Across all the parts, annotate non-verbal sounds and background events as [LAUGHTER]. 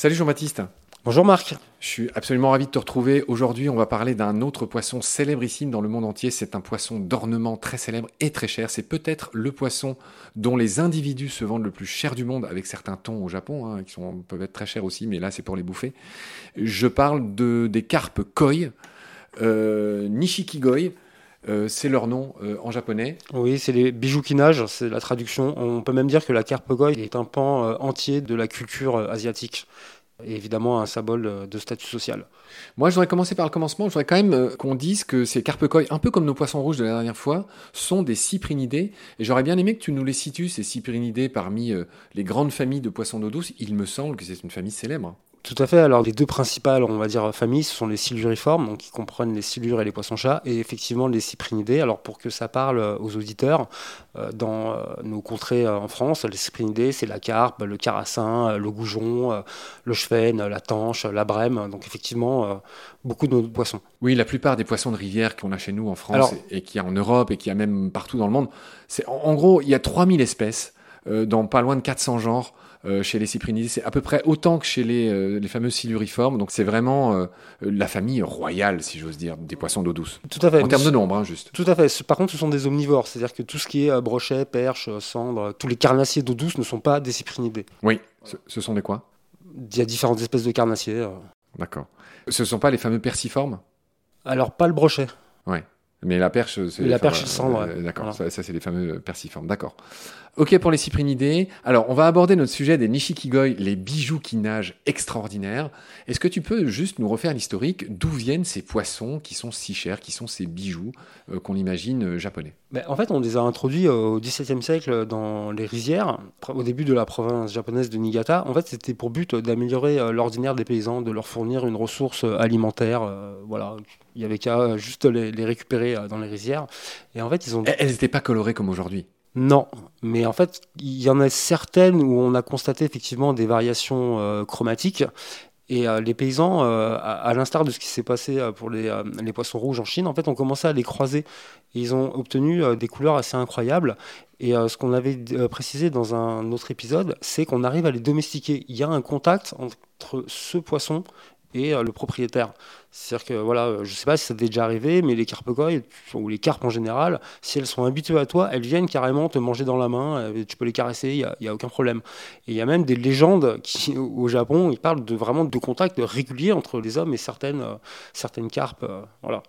Salut Jean-Baptiste. Bonjour Marc. Je suis absolument ravi de te retrouver. Aujourd'hui, on va parler d'un autre poisson célébrissime dans le monde entier. C'est un poisson d'ornement très célèbre et très cher. C'est peut-être le poisson dont les individus se vendent le plus cher du monde, avec certains thons au Japon, hein, qui sont, peuvent être très chers aussi, mais là, c'est pour les bouffer. Je parle de, des carpes koi, nishikigoi. Euh, c'est leur nom euh, en japonais. Oui, c'est les bijoukinages, c'est la traduction. On peut même dire que la carpe koi est un pan euh, entier de la culture euh, asiatique et évidemment un symbole euh, de statut social. Moi, je voudrais commencer par le commencement. Je voudrais quand même euh, qu'on dise que ces carpes koi, un peu comme nos poissons rouges de la dernière fois, sont des cyprinidés. Et j'aurais bien aimé que tu nous les situes, ces cyprinidés, parmi euh, les grandes familles de poissons d'eau douce. Il me semble que c'est une famille célèbre. Tout à fait. Alors les deux principales, on va dire, familles, ce sont les siluriformes, donc qui comprennent les silures et les poissons-chats, et effectivement les cyprinidés. Alors pour que ça parle euh, aux auditeurs, euh, dans euh, nos contrées en France, les cyprinidés, c'est la carpe, le carassin, le goujon, le chevenne, la tanche, la brème. Donc effectivement, beaucoup de nos poissons. Oui, la plupart des poissons de rivière qu'on a chez nous en France Alors- et, qu'il y a en Europe et qu'il y a même partout dans le monde, c'est en, en gros, il y a 3000 espèces euh, dans pas loin de 400 genres chez les cyprinidés. C'est à peu près autant que chez les, euh, les fameux siluriformes. Donc c'est vraiment euh, la famille royale, si j'ose dire, des poissons d'eau douce. Tout à fait. En termes de nombre, hein, juste. Tout à fait. Par contre, ce sont des omnivores, c'est-à-dire que tout ce qui est euh, brochet, perche, euh, cendre, tous les carnassiers d'eau douce ne sont pas des cyprinidés. Oui, ce, ce sont des quoi? Il y a différentes espèces de carnassiers. euh. D'accord. Ce sont pas les fameux perciformes Alors pas le brochet. Mais la perche, c'est. La perche, cendre, euh. D'accord, ça, ça, c'est les fameux perciformes. D'accord. Ok pour les cyprinidés. Alors, on va aborder notre sujet des nishikigoi, les bijoux qui nagent extraordinaires. Est-ce que tu peux juste nous refaire l'historique? D'où viennent ces poissons qui sont si chers, qui sont ces bijoux euh, qu'on imagine euh, japonais? Ben, en fait, on les a introduits euh, au XVIIe siècle dans les rizières, au début de la province japonaise de Niigata. En fait, c'était pour but d'améliorer l'ordinaire des paysans, de leur fournir une ressource alimentaire. euh, voilà, il y avait qu'à juste les, les récupérer dans les rizières. Et en fait, ils ont Elles n'étaient pas colorées comme aujourd'hui. Non, mais en fait, il y en a certaines où on a constaté effectivement des variations euh, chromatiques. Et euh, les paysans, euh, à, l'instar de ce qui s'est passé pour les, les poissons rouges en Chine, en fait, ont commencé à les croiser. Ils ont obtenu des couleurs assez incroyables. Et ce qu'on avait précisé dans un autre épisode, c'est qu'on arrive à les domestiquer. Il y a un contact entre ce poisson et euh, le propriétaire. C'est-à-dire que, voilà, euh, je ne sais pas si ça t'est déjà arrivé, mais les ou les carpes en général, si elles sont habituées à toi, elles viennent carrément te manger dans la main, euh, tu peux les caresser, il n'y a, aucun problème. Et il y a même des légendes [LAUGHS] au Japon, ils parlent de, vraiment de contact régulier entre les hommes et certaines, certaines carpes. voilà.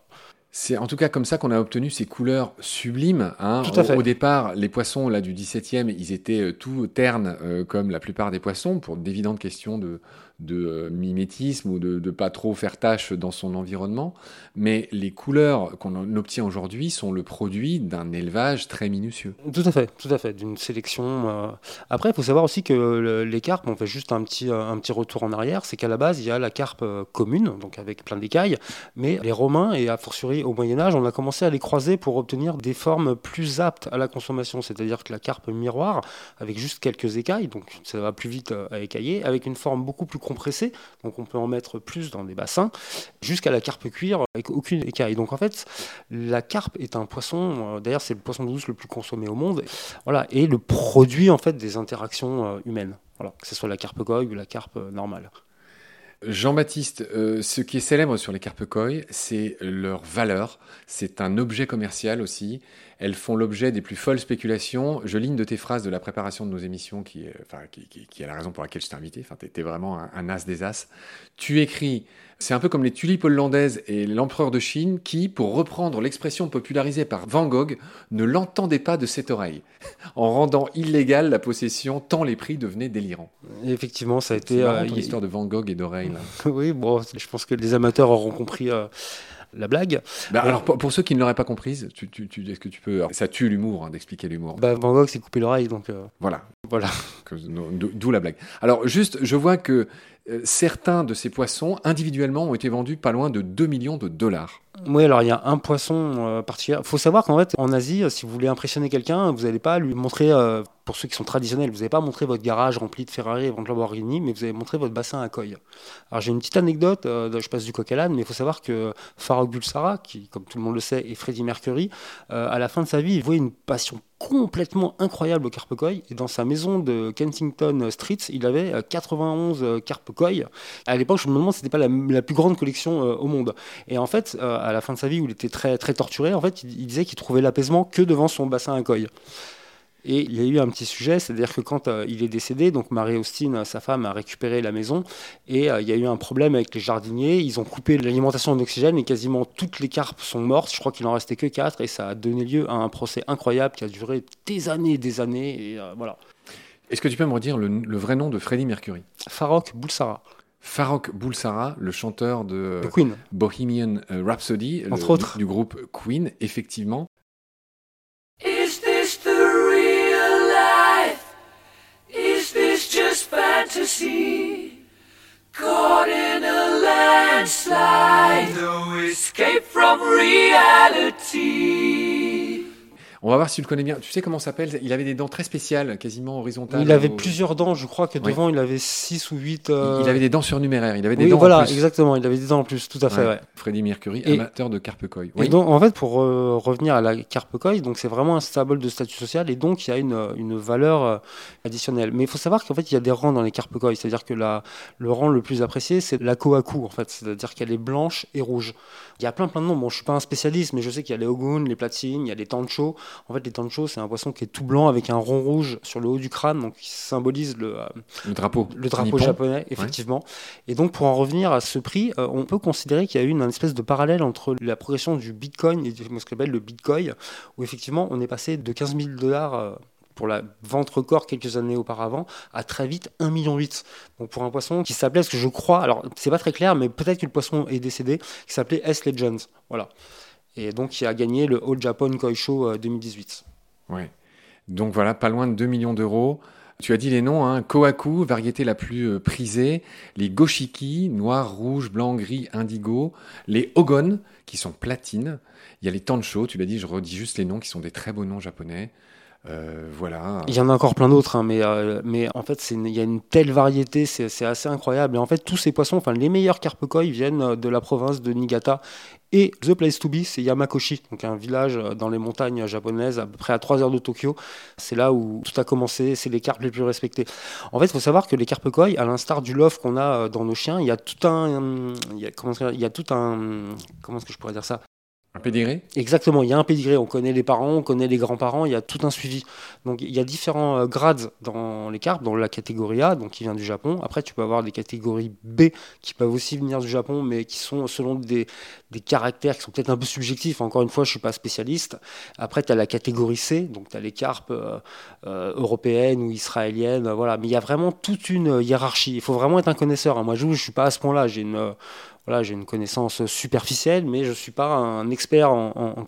C'est en tout cas comme ça qu'on a obtenu ces couleurs sublimes. hein. Tout à fait. Au, départ, les poissons là du 17e, ils étaient euh, tout ternes euh, comme la plupart des poissons pour d'évidentes questions de, de euh, mimétisme ou de, de pas trop faire tâche dans son environnement. Mais les couleurs qu'on en obtient aujourd'hui sont le produit d'un élevage très minutieux. Tout à fait, tout à fait, d'une sélection. Après, il faut savoir aussi que le- les carpes, on fait juste un petit, un petit retour en arrière, c'est qu'à la base, il y a la carpe commune, donc avec plein d'écailles, mais les Romains, et a fortiori au Moyen-Âge, on a commencé à les croiser pour obtenir des formes plus aptes à la consommation, c'est-à-dire que la carpe miroir, avec juste quelques écailles, donc ça va plus vite euh, à écailler, avec une forme beaucoup plus compressée, donc on peut en mettre plus dans des bassins, jusqu'à la carpe cuir avec aucune écaille. Donc en fait, la carpe est un poisson, euh, d'ailleurs c'est le poisson douce le plus consommé au monde, voilà, et le produit en fait des interactions euh, humaines. Voilà, que ce soit la carpe koi ou la carpe euh, normale. Jean-Baptiste, euh, ce qui est célèbre sur les carpes koi, c'est leur valeur. C'est un objet commercial aussi. Elles font l'objet des plus folles spéculations. Je ligne de tes phrases de la préparation de nos émissions, qui est, enfin, qui, qui- qui est la raison pour laquelle je t'ai invité. Enfin, t'es vraiment un, un as des as. Tu écris, c'est un peu comme les tulipes hollandaises et l'empereur de Chine, qui, pour reprendre l'expression popularisée par Van Gogh, ne l'entendait pas de cette oreille, en rendant illégale la possession tant les prix devenaient délirants. Effectivement, ça a été. marrant euh, y- histoire de Van Gogh et d'oreille. [LAUGHS] oui, bon, je pense que les amateurs auront compris euh, la blague. Bah, Ouais. alors pour, pour ceux qui ne l'auraient pas comprise, tu, tu, tu- est-ce que tu peux alors, ça tue l'humour hein, d'expliquer l'humour. Bah, Van Gogh s'est coupé l'oreille, donc euh, Voilà, voilà. D'où la blague. Alors juste, je vois que euh, certains de ces poissons individuellement ont été vendus pas loin de 2 millions de dollars. Oui, alors il y a un poisson particulier. Il faut savoir qu'en fait, en Asie, si vous voulez impressionner quelqu'un, vous n'allez pas lui montrer pour ceux qui sont traditionnels, vous n'avez pas montré votre garage rempli de Ferrari et de Lamborghini, mais vous avez montré votre bassin à koi. Alors j'ai une petite anecdote, euh, je passe du coq à l'âne, mais il faut savoir que Farrokh Bulsara, qui comme tout le monde le sait est Freddie Mercury, euh, à la fin de sa vie, il voyait une passion complètement incroyable au carpe koi. Et dans sa maison de Kensington Street, il avait 91 euh, carpe koi. À l'époque, je me demande si c'était pas la, plus grande collection au monde. Et en fait, à la fin de sa vie, où il était très, très torturé, en fait, il, disait qu'il trouvait l'apaisement que devant son bassin à koi. Et il y a eu un petit sujet, c'est-à-dire que quand euh, il est décédé, donc Marie Austin, sa femme, a récupéré la maison et euh, il y a eu un problème avec les jardiniers. Ils ont coupé l'alimentation en oxygène et quasiment toutes les carpes sont mortes. Je crois qu'il en restait que quatre et ça a donné lieu à un procès incroyable qui a duré des années et des années. Et euh, voilà. Est-ce que tu peux me redire le, vrai nom de Freddie Mercury? Farrokh Bulsara. Farrokh Bulsara, le chanteur de, Queen. Bohemian Rhapsody, Entre autres. du groupe Queen, effectivement. fantasy? Caught in a landslide, no escape from reality. On va voir si tu le connais bien. Tu sais comment s'appelle? Il avait des dents très spéciales, quasiment horizontales. Il avait plusieurs dents. Je crois que devant, il avait 6 ou 8. Euh, il avait des dents surnuméraires. Il avait des dents voilà, en plus. exactement. Il avait des dents en plus, tout à fait. Ouais. Freddie Mercury, amateur de carpe koi. Et donc, en fait, pour euh, revenir à la carpe koi, donc c'est vraiment un symbole de statut social et donc il y a une, une valeur euh, additionnelle. Mais il faut savoir qu'en fait, il y a des rangs dans les carpe koi. C'est-à-dire que la, le rang le plus apprécié, c'est la kohaku, en fait. C'est-à-dire qu'elle est blanche et rouge. Il y a plein plein de noms. Bon, je suis pas un spécialiste, mais je sais qu'il y a les ogun, les platines, il y a les tancho. En fait, les tancho, c'est un poisson qui est tout blanc avec un rond rouge sur le haut du crâne, donc qui symbolise le, euh, le drapeau, le drapeau japonais, effectivement. Et donc, pour en revenir à ce prix, euh, on peut considérer qu'il y a eu une, espèce de parallèle entre la progression du Bitcoin et ce qu'on appelle le Bitcoin, où effectivement, on est passé de 15 000 dollars euh, pour la vente record quelques années auparavant, à très vite 1,8 million. Donc pour un poisson qui s'appelait, ce que je crois, alors c'est pas très clair, mais peut-être que le poisson est décédé, qui s'appelait S Legends. Voilà. Et donc qui a gagné le All Japan Koi Show 2018. Ouais. Donc voilà, pas loin de 2 millions d'euros. Tu as dit les noms, hein. Kohaku, variété la plus euh, prisée, les Goshiki, noir, rouge, blanc, gris, indigo, les Ogon, qui sont platines, il y a les Tancho, tu l'as dit, je redis juste les noms, qui sont des très beaux noms japonais. Euh, voilà. Il y en a encore plein d'autres, hein, mais, euh, mais en fait, il y a une telle variété, c'est assez incroyable. Et en fait, tous ces poissons, enfin, les meilleurs carpe koi viennent de la province de Niigata. Et The Place to Be, c'est Yamakoshi, donc un village dans les montagnes japonaises, à peu près à 3 heures de Tokyo. C'est là où tout a commencé, c'est les carpes les plus respectées. En fait, il faut savoir que les carpe koi, à l'instar du love qu'on a dans nos chiens, il y a tout un. Il y a, comment, il y a tout un. Comment est-ce que je pourrais dire ça? Un pédigré? Exactement, il y a un pédigré. On connaît les parents, on connaît les grands-parents, il y a tout un suivi. Donc il y a différents euh, grades dans les cartes, dans la catégorie A, donc qui vient du Japon. Après, tu peux avoir des catégories B qui peuvent aussi venir du Japon, mais qui sont selon des, des caractères qui sont peut-être un peu subjectifs. Encore une fois, je ne suis pas spécialiste. Après, tu as la catégorie C, donc tu as les carpes euh, euh, européennes ou israéliennes. voilà. Mais il y a vraiment toute une hiérarchie. Il faut vraiment être un connaisseur. Hein. Moi, je ne suis pas à ce point-là. J'ai une voilà, j'ai une connaissance superficielle, mais je ne suis pas un expert en, en.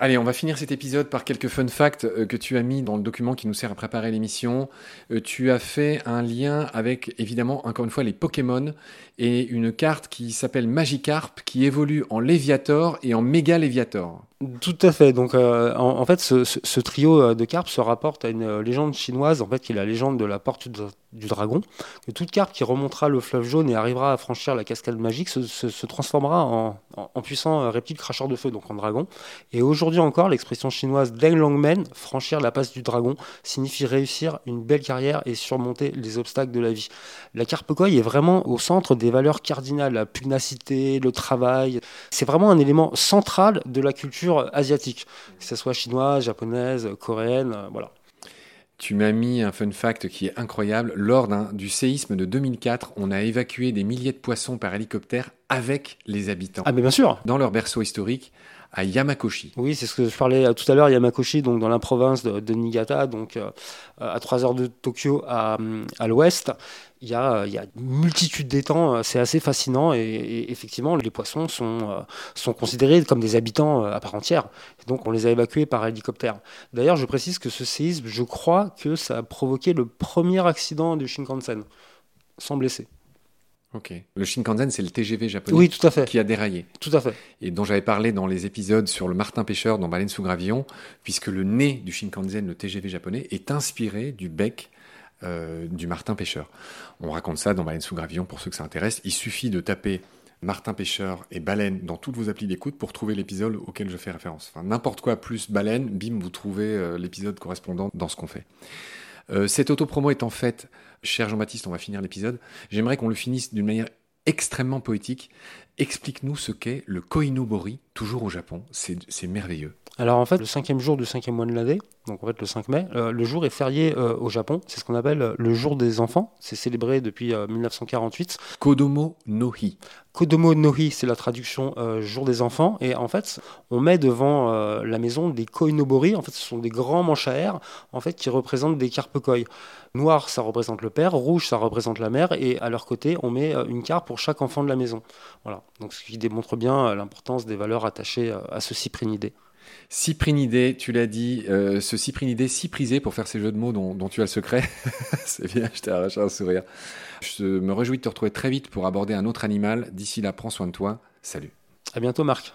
Allez, on va finir cet épisode par quelques fun facts euh, que tu as mis dans le document qui nous sert à préparer l'émission. Euh, tu as fait un lien avec, évidemment, encore une fois, les Pokémon et une carte qui s'appelle Magikarp qui évolue en Léviator et en Méga Léviator. Tout à fait. Donc, euh, en, fait, ce, trio euh, de carpes se rapporte à une euh, légende chinoise, en fait, qui est la légende de la porte du dragon. Que toute carpe qui remontera le fleuve jaune et arrivera à franchir la cascade magique se, transformera en, puissant reptile cracheur de feu, donc en dragon. Et aujourd'hui encore, l'expression chinoise Deng Longmen, franchir la passe du dragon, signifie réussir une belle carrière et surmonter les obstacles de la vie. La carpe koi est vraiment au centre des valeurs cardinales, la pugnacité, le travail. C'est vraiment un élément central de la culture asiatique, que ce soit chinoise, japonaise, coréenne, euh, voilà. Tu m'as mis un fun fact qui est incroyable. Lors du séisme de 2004, on a évacué des milliers de poissons par hélicoptère avec les habitants. Ah mais bien sûr Dans leur berceau historique à Yamakoshi. Oui, c'est ce que je parlais euh, tout à l'heure, Yamakoshi, donc dans la province de, Niigata, donc euh, à 3 heures de Tokyo à, à l'ouest. Il y, a, il y, a, une multitude d'étangs, euh, c'est assez fascinant et, effectivement les poissons sont, sont considérés comme des habitants à part entière. Donc on les a évacués par hélicoptère. D'ailleurs je précise que ce séisme, je crois que ça a provoqué le premier accident du Shinkansen, sans blessés. Ok. Le Shinkansen, c'est le TGV japonais Oui, tout à fait. qui a déraillé Tout à fait. et dont j'avais parlé dans les épisodes sur le Martin pêcheur dans Baleine sous gravillon, puisque le nez du Shinkansen, le TGV japonais, est inspiré du bec euh, du Martin pêcheur. On raconte ça dans Baleine sous gravillon pour ceux que ça intéresse. Il suffit de taper Martin pêcheur et baleine dans toutes vos applis d'écoute pour trouver l'épisode auquel je fais référence. Enfin, n'importe quoi plus baleine, bim, vous trouvez euh, l'épisode correspondant dans ce qu'on fait. Euh, cette autopromo étant faite, cher Jean-Baptiste, on va finir l'épisode. J'aimerais qu'on le finisse d'une manière extrêmement poétique. Explique-nous ce qu'est le Koinobori, toujours au Japon. C'est merveilleux. Alors en fait, le cinquième jour du cinquième mois de l'année, donc en fait le 5 mai, euh, le jour est férié euh, au Japon. C'est ce qu'on appelle euh, le jour des enfants. C'est célébré depuis euh, 1948. Kodomo no hi. Kodomo no hi, c'est la traduction jour des enfants. Et en fait, on met devant la maison des koinobori. En fait, ce sont des grands manches à air en fait, qui représentent des carpe koi. Noir, ça représente le père. Rouge, ça représente la mère. Et à leur côté, on met une carpe pour chaque enfant de la maison. Voilà. Donc ce qui démontre bien l'importance des valeurs attachées à ce cyprinidé. Cyprinidé, tu l'as dit, euh, ce cyprinidé si prisé pour faire ces jeux de mots dont, dont tu as le secret. [LAUGHS] C'est bien, je t'ai arraché un sourire. Je me réjouis de te retrouver très vite pour aborder un autre animal. D'ici là, prends soin de toi. Salut. À bientôt, Marc.